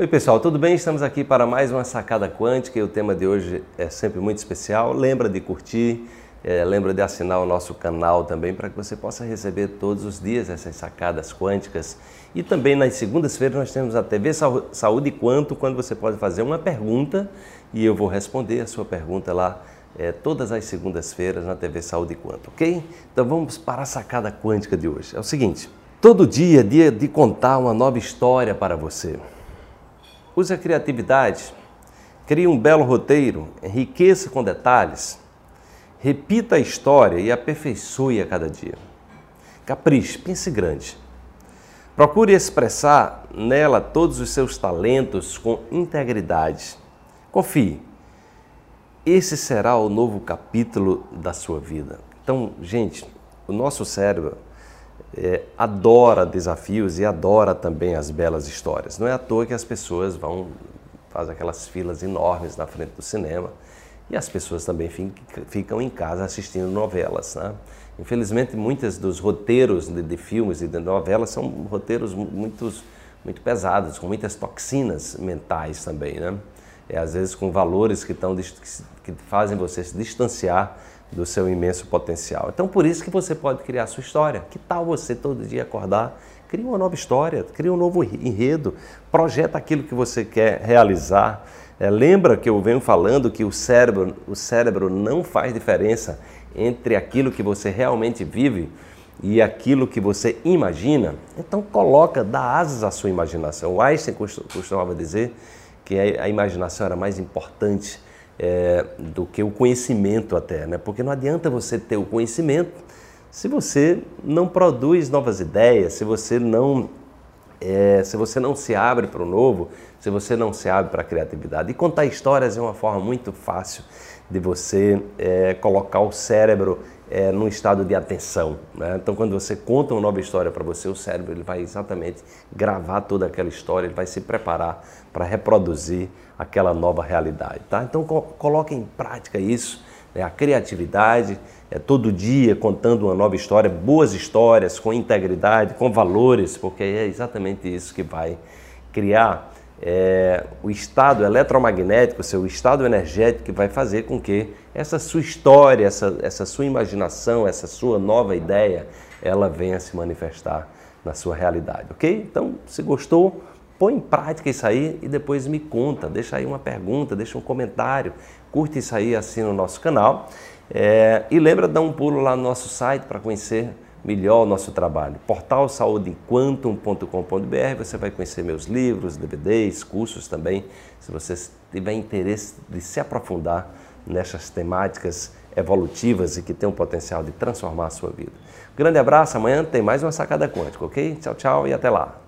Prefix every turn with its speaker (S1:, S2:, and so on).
S1: Oi pessoal, tudo bem? Estamos aqui para mais uma sacada quântica e o tema de hoje é sempre muito especial. Lembra de curtir, é, lembra de assinar o nosso canal também para que você possa receber todos os dias essas sacadas quânticas. E também nas segundas-feiras nós temos a TV Saúde Quanto, quando você pode fazer uma pergunta e eu vou responder a sua pergunta lá é, todas as segundas-feiras na TV Saúde Quanto, ok? Então vamos para a sacada quântica de hoje. É o seguinte, todo dia é dia de contar uma nova história para você. Use a criatividade, crie um belo roteiro, enriqueça com detalhes, repita a história e aperfeiçoe a cada dia. Capriche, pense grande. Procure expressar nela todos os seus talentos com integridade. Confie, esse será o novo capítulo da sua vida. Então, gente, o nosso cérebro é, adora desafios e adora também as belas histórias. Não é à toa que as pessoas vão faz aquelas filas enormes na frente do cinema e as pessoas também ficam em casa assistindo novelas. Né? Infelizmente, muitos dos roteiros de, de, filmes e de novelas são roteiros muito, muito pesados, com muitas toxinas mentais também. Né? É, às vezes com valores que, tão, que fazem você se distanciar do seu imenso potencial. Então, por isso que você pode criar a sua história. Que tal você todo dia acordar, cria uma nova história, cria um novo enredo, projeta aquilo que você quer realizar. É, lembra que eu venho falando que o cérebro, o cérebro não faz diferença entre aquilo que você realmente vive e aquilo que você imagina? Então coloca, dá asas à sua imaginação. O Einstein costumava dizer que a imaginação era mais importante é, do que o conhecimento até, né? Porque não adianta você ter o conhecimento se você não produz novas ideias, se você não é, se você não se abre para o novo, se você não se abre para a criatividade. E contar histórias é uma forma muito fácil de você é, colocar o cérebro é, num estado de atenção. Né? Então, quando você conta uma nova história para você, o cérebro ele vai exatamente gravar toda aquela história, ele vai se preparar para reproduzir aquela nova realidade. Tá? Então, co coloque em prática isso, né? a criatividade, é, todo dia contando uma nova história, boas histórias, com integridade, com valores, porque é exatamente isso que vai criar é, o estado eletromagnético, seu estado energético, que vai fazer com que essa sua história, essa, essa sua imaginação, essa sua nova ideia, ela venha se manifestar na sua realidade, ok? Então, se gostou, põe em prática isso aí e depois me conta, deixa aí uma pergunta, deixa um comentário, curte isso aí, assina o nosso canal é, e lembra de dar um pulo lá no nosso site para conhecer melhor o nosso trabalho. Portal saudequantum.com.br, você vai conhecer meus livros, DVDs, cursos também, se você tiver interesse de se aprofundar nessas temáticas evolutivas e que tem o potencial de transformar a sua vida. grande abraço, amanhã tem mais uma sacada quântica, ok? Tchau, tchau e até lá.